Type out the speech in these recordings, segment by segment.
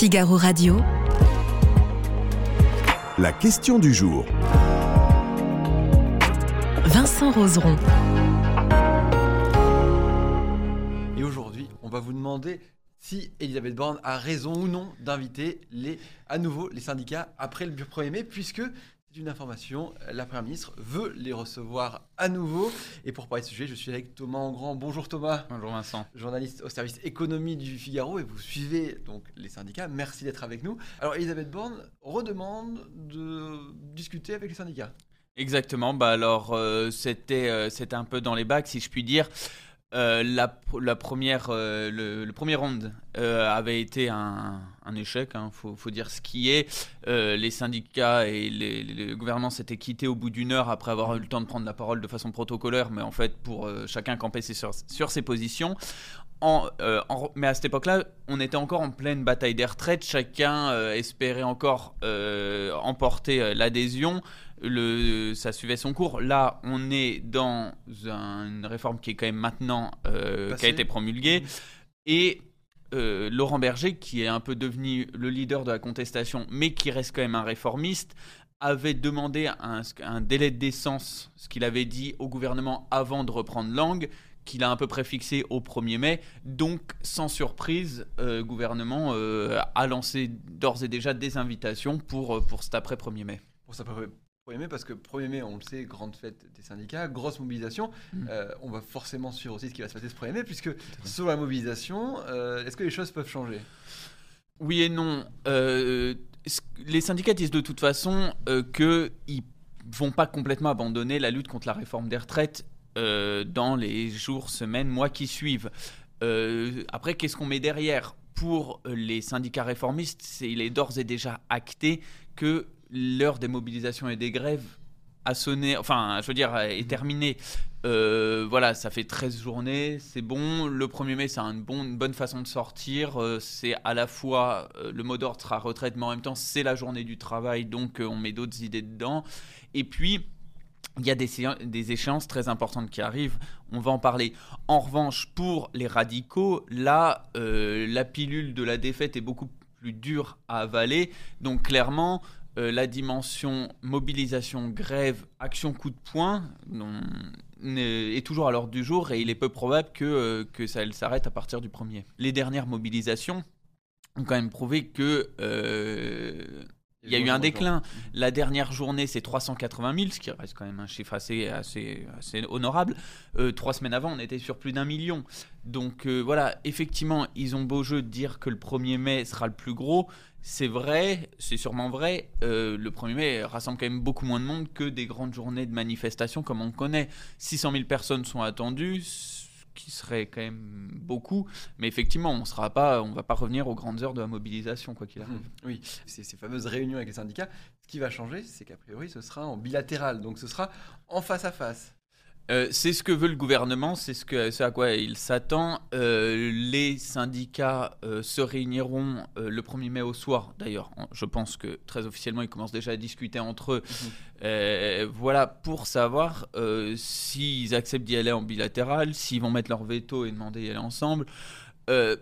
Figaro Radio. La question du jour. Vincent Roseron. Et aujourd'hui, on va vous demander si Elisabeth Borne a raison ou non d'inviter les, à nouveau les syndicats après le 1er mai, puisque c'est une information, la Première ministre veut les recevoir à nouveau. Et pour parler de ce sujet, je suis avec Thomas Engrand. Bonjour Thomas. Bonjour Vincent. Journaliste au service économie du Figaro et vous suivez donc les syndicats. Merci d'être avec nous. Alors Elisabeth Borne redemande de discuter avec les syndicats. Exactement. Bah alors euh, c'était euh, c'était un peu dans les bacs si je puis dire. Euh, la, première, euh, le, le, premier round euh, avait été un, échec, il hein, faut, dire ce qui est. Les syndicats et les, les gouvernements s'étaient quittés au bout d'une heure après avoir eu le temps de prendre la parole de façon protocolaire, mais en fait pour chacun camper sur ses positions. En, euh, en, mais à cette époque-là, on était encore en pleine bataille des retraites. Chacun euh, espérait encore euh, emporter l'adhésion. Le, ça suivait son cours. Là, on est dans un, une réforme qui est quand même maintenant qui a été promulguée et Laurent Berger, qui est un peu devenu le leader de la contestation, mais qui reste quand même un réformiste, avait demandé un, un délai de décence, ce qu'il avait dit au gouvernement avant de reprendre langue qu'il a un peu préfixé au 1er mai. Donc, sans surprise, le euh, gouvernement euh, a lancé d'ores et déjà des invitations pour, euh, pour cet après 1er mai. Pour cet après 1er mai, parce que 1er mai, on le sait, grande fête des syndicats, grosse mobilisation. Mmh. Euh, on va forcément suivre aussi ce qui va se passer ce 1er mai, puisque sur la mobilisation, est-ce que les choses peuvent changer? Oui et non. Les syndicats disent de toute façon qu'ils vont pas complètement abandonner la lutte contre la réforme des retraites euh, dans les jours, semaines, mois qui suivent. Euh, après, qu'est-ce qu'on met derrière? Pour les syndicats réformistes, il est d'ores et déjà acté que l'heure des mobilisations et des grèves a sonné, enfin, je veux dire, est terminée. Euh, voilà, ça fait 13 journées, c'est bon. Le 1er mai, c'est une, bon, une, bonne façon de sortir. C'est à la fois le mot d'ordre sera retraite, mais en même temps, c'est la journée du travail, donc on met d'autres idées dedans. Et puis, il y a des, échéances très importantes qui arrivent, on va en parler. En revanche, pour les radicaux, là, euh, la pilule de la défaite est beaucoup plus dure à avaler. Donc clairement, euh, la dimension mobilisation, grève, action coup de poing est toujours à l'ordre du jour et il est peu probable que, euh, que ça s'arrête à partir du premier. Les dernières mobilisations ont quand même prouvé que euh, il y a eu un déclin. La dernière journée, c'est 380 000, ce qui reste quand même un chiffre assez, assez, assez honorable. Euh, trois semaines avant, on était sur plus d'un million. Donc euh, voilà, effectivement, ils ont beau jeu de dire que le 1er mai sera le plus gros. C'est vrai, c'est sûrement vrai. Euh, le 1er mai rassemble quand même beaucoup moins de monde que des grandes journées de manifestation comme on connaît. 600 000 personnes sont attendues qui serait quand même beaucoup. Mais effectivement, on sera pas, on va pas revenir aux grandes heures de la mobilisation, quoi qu'il arrive. Oui, ces fameuses réunions avec les syndicats. Ce qui va changer, c'est qu'a priori, ce sera en bilatéral. Donc ce sera en face à face. Euh, c'est ce que veut le gouvernement, c'est ce, que, ce à quoi il s'attend. Euh, les syndicats euh, se réuniront le 1er mai au soir. D'ailleurs, je pense que très officiellement, ils commencent déjà à discuter entre eux. Mmh. voilà, pour savoir s'ils acceptent d'y aller en bilatéral, s'ils vont mettre leur veto et demander d'y aller ensemble. Euh,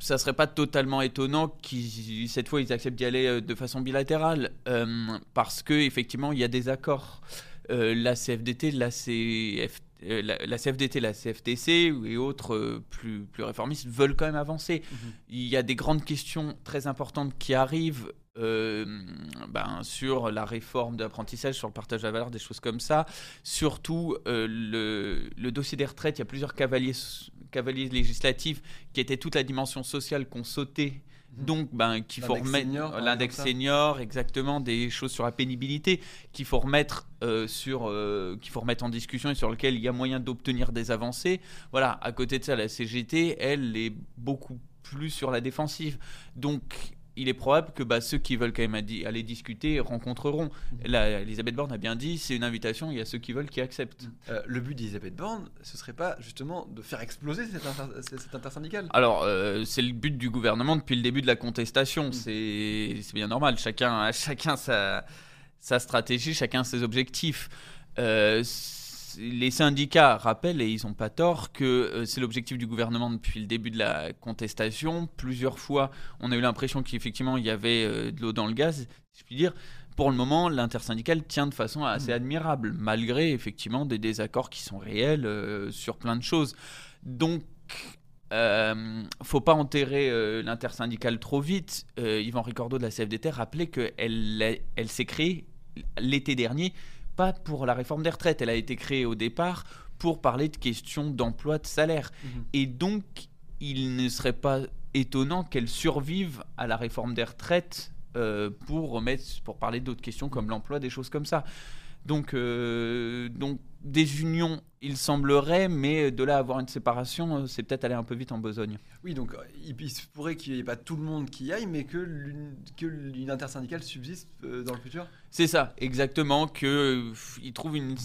ça serait pas totalement étonnant qu'ils cette fois ils acceptent d'y aller de façon bilatérale euh, parce que effectivement il y a des accords la CFDT la, CF, la, la, CFDT la CFTC et autres plus, plus réformistes veulent quand même avancer -hmm. il y a des grandes questions très importantes qui arrivent euh, ben, sur la réforme de l'apprentissage, sur le partage de la valeur, des choses comme ça. Surtout, euh, le, le, dossier des retraites, il y a plusieurs cavaliers, cavaliers législatifs qui étaient toute la dimension sociale qu'on sautait. Donc, ben, qu'il faut remettre l'index senior, exactement, des choses sur la pénibilité qu'il faut remettre euh, sur, euh, qu'il faut remettre en discussion et sur lequel il y a moyen d'obtenir des avancées. Voilà. À côté de ça, la CGT, elle, est beaucoup plus sur la défensive. Donc, il est probable que bah, ceux qui veulent quand même aller discuter rencontreront. Là, Elisabeth Borne a bien dit, c'est une invitation, il y a ceux qui veulent qui acceptent. Euh, le but d'Elisabeth Borne, ce serait pas justement de faire exploser cette, inter cette Alors, euh, c'est le but du gouvernement depuis le début de la contestation, mmh. c'est bien normal, chacun, chacun sa, sa stratégie, chacun ses objectifs. Euh, les syndicats rappellent, et ils n'ont pas tort, que euh, c'est l'objectif du gouvernement depuis le début de la contestation. Plusieurs fois, on a eu l'impression qu'effectivement, il y avait euh, de l'eau dans le gaz, si je puis dire. Pour le moment, l'intersyndicale tient de façon assez Mm. admirable, malgré effectivement des désaccords qui sont réels euh, sur plein de choses. Donc, euh, faut pas enterrer euh, l'intersyndicale trop vite. Yvan Ricordo de la CFDT rappelait qu'elle elle s'est créée l'été dernier, pas pour la réforme des retraites. Elle a été créée au départ pour parler de questions d'emploi, de salaire. Mhm. Et donc, il ne serait pas étonnant qu'elle survive à la réforme des retraites euh, pour remettre, pour parler d'autres questions comme l'emploi, des choses comme ça. Donc, euh, donc, des unions, il semblerait, mais de là à avoir une séparation, euh, c'est peut-être aller un peu vite en besogne. Oui, donc euh, il, se pourrait qu'il n'y ait pas tout le monde qui y aille, mais que l'une que l'une intersyndicale subsiste dans le futur? C'est ça, exactement, que euh, ils trouvent une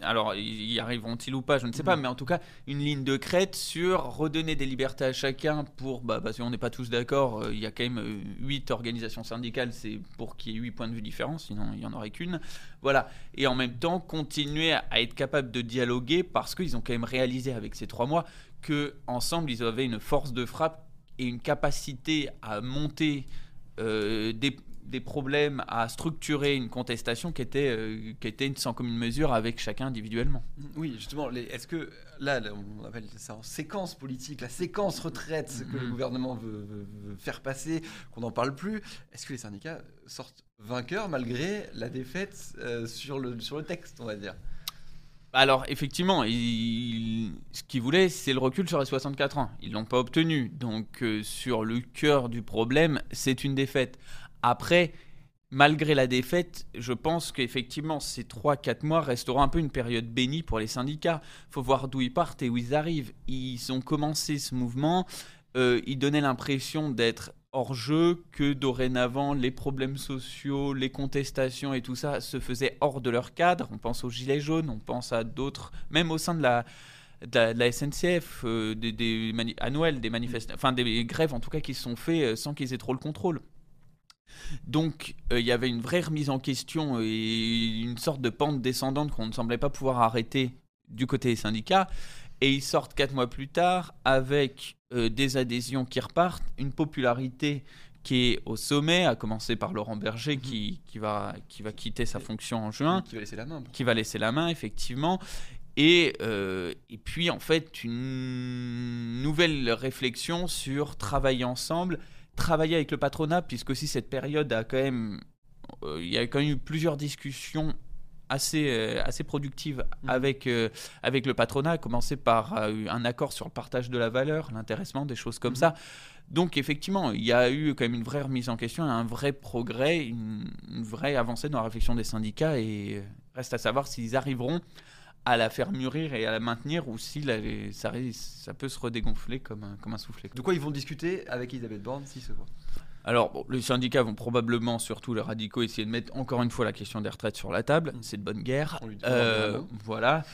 alors y arriveront-ils ou pas, je ne sais pas, Mhm. mais en tout cas une ligne de crête sur redonner des libertés à chacun pour, bah, parce qu'on n'est pas tous d'accord, euh, il y a quand même euh, huit organisations syndicales, c'est pour qu'il y ait huit points de vue différents, sinon il n'y en aurait qu'une. Voilà, et en même temps continuer à, à être capable de dialoguer parce qu'ils ont quand même réalisé avec ces trois mois que ensemble ils avaient une force de frappe et une capacité à monter euh, des, des problèmes, à structurer une contestation qui était, euh, qui était sans commune mesure avec chacun individuellement. Oui, justement, est-ce que là, on appelle ça en séquence politique, la séquence retraite que le Mhm. gouvernement veut, veut- veut faire passer, qu'on n'en parle plus, est-ce que les syndicats sortent vainqueurs malgré la défaite euh, sur, le, sur le texte, on va dire? Alors, effectivement, il- ce qu'ils voulaient, c'est le recul sur les 64 ans. Ils l'ont pas obtenu. Donc, euh, sur le cœur du problème, c'est une défaite. Après, malgré la défaite, je pense qu'effectivement, ces 3-4 mois resteront un peu une période bénie pour les syndicats. faut voir d'où ils partent et où ils arrivent. Ils ont commencé ce mouvement. euh, ils donnaient l'impression d'être hors jeu, que dorénavant les problèmes sociaux, les contestations et tout ça se faisaient hors de leur cadre. On pense aux Gilets jaunes, on pense à d'autres, même au sein de la, SNCF, euh, à Noël, des enfin des grèves en tout cas qui se sont faites euh, sans qu'ils aient trop le contrôle. Donc euh, il y avait une vraie remise en question et une sorte de pente descendante qu'on ne semblait pas pouvoir arrêter du côté des syndicats. Et ils sortent quatre mois plus tard avec euh, des adhésions qui repartent, une popularité qui est au sommet, à commencer par Laurent Berger Mhm. qui, qui, va, qui va quitter sa fonction en juin Qui va laisser la main qui va laisser la main, effectivement. Et, euh, et puis, en fait, une nouvelle réflexion sur travailler ensemble, travailler avec le patronat, puisque aussi cette période a quand même. euh, il y a quand même eu plusieurs discussions assez, euh, assez productives Mhm. avec, euh, avec le patronat, à commencer par euh, un accord sur le partage de la valeur, l'intéressement, des choses comme Mhm. ça. Donc effectivement, il y a eu quand même une vraie remise en question, un vrai progrès, une, une vraie avancée dans la réflexion des syndicats et reste à savoir s'ils arriveront à la faire mûrir et à la maintenir ou si ça, peut se redégonfler comme un, comme un soufflet. De quoi ils vont discuter avec Elisabeth Borne s'ils se voient Alors, bon, les syndicats vont probablement, surtout les radicaux, essayer de mettre encore une fois la question des retraites sur la table. Mm. C'est de bonne guerre. On lui dit Euh, voilà.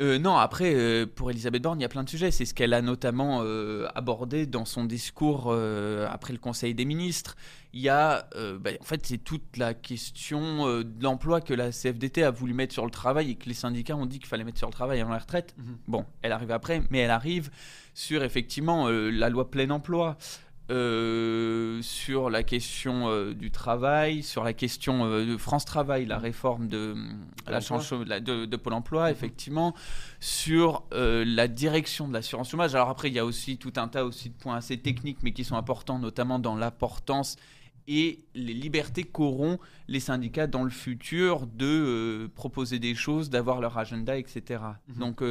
Euh, non, après, euh, pour Elisabeth Borne, il y a plein de sujets. C'est ce qu'elle a notamment euh, abordé dans son discours après le Conseil des ministres. Il y a, bah, en fait, c'est toute la question de l'emploi que la CFDT a voulu mettre sur le travail et que les syndicats ont dit qu'il fallait mettre sur le travail avant la retraite. Mhm. Bon, elle arrive après, mais elle arrive sur effectivement la loi plein emploi, euh, sur la question euh, du travail, sur la question euh, de France Travail, la réforme de, la change- de, de Pôle emploi, Mhm. effectivement, sur la direction de l'assurance chômage. Alors après, il y a aussi tout un tas aussi de points assez techniques, mais qui sont importants, notamment dans l'importance et les libertés qu'auront les syndicats dans le futur de proposer des choses, d'avoir leur agenda, etc. Mhm. Donc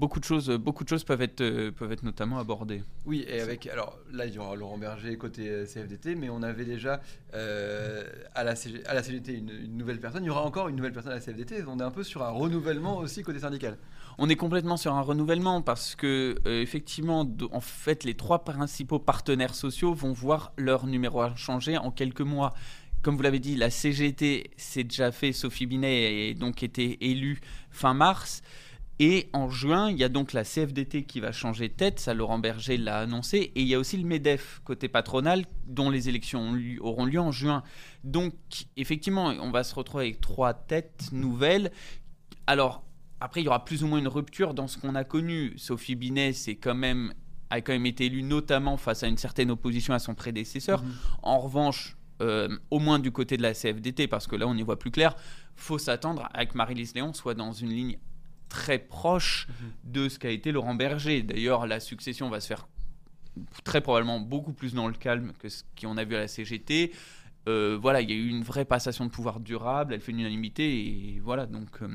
beaucoup de choses, beaucoup de choses peuvent être, euh, peuvent être notamment abordées. Oui, et avec. Alors là, il y aura Laurent Berger côté euh, CFDT, mais on avait déjà euh, à, la CG à la CGT une, une nouvelle personne. Il y aura encore une nouvelle personne à la CFDT. On est un peu sur un renouvellement aussi côté syndical. On est complètement sur un renouvellement parce que euh, effectivement, en fait, les trois principaux partenaires sociaux vont voir leur numéro changer en quelques mois. Comme vous l'avez dit, la CGT s'est déjà fait, Sophie Binet a donc été élue fin mars. Et en juin, il y a donc la CFDT qui va changer de tête, ça Laurent Berger l'a annoncé, et il y a aussi le MEDEF côté patronal, dont les élections auront lieu en juin. Donc effectivement, on va se retrouver avec trois têtes nouvelles. Alors, après, il y aura plus ou moins une rupture dans ce qu'on a connu. Sophie Binet, c'est quand même a quand même été élue notamment face à une certaine opposition à son prédécesseur. Mhm. En revanche, euh, au moins du côté de la CFDT, parce que là on y voit plus clair, faut s'attendre à que Marie-Lise Léon soit dans une ligne très proche Mhm. de ce qu'a été Laurent Berger. D'ailleurs, la succession va se faire très probablement beaucoup plus dans le calme que ce qu'on a vu à la CGT. Euh, voilà, il y a eu une vraie passation de pouvoir durable, elle fait une unanimité, et voilà, donc euh,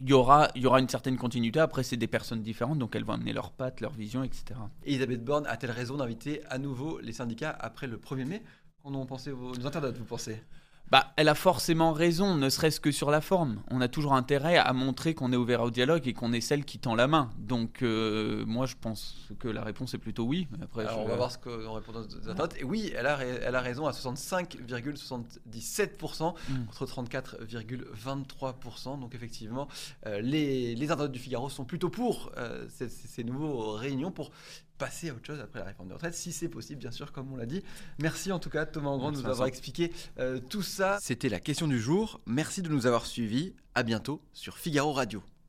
il y, aura, y aura une certaine continuité. Après, c'est des personnes différentes, donc elles vont amener leurs pattes, leur vision, etc. Elisabeth Borne a-t-elle raison d'inviter à nouveau les syndicats après le 1er mai? Qu'en ont pensé vos internautes, vous pensez? Bah, elle a forcément raison, ne serait-ce que sur la forme. On a toujours intérêt à montrer qu'on est ouvert au dialogue et qu'on est celle qui tend la main. Donc, euh, moi, je pense que la réponse est plutôt oui. Après, Alors, je- on va voir ce qu'on répond nos internautes. Et oui, elle a, ra- elle a raison à 65,77% Mm. contre 34,23%. Donc effectivement, euh, les, les internautes du Figaro sont plutôt pour euh, ces, ces- ces nouveaux réunions pour passer à autre chose après la réforme des retraites, si c'est possible, bien sûr, comme on l'a dit. Merci en tout cas, Thomas Engrand, de nous avoir expliqué euh, tout ça. C'était la question du jour. Merci de nous avoir suivis. À bientôt sur Figaro Radio.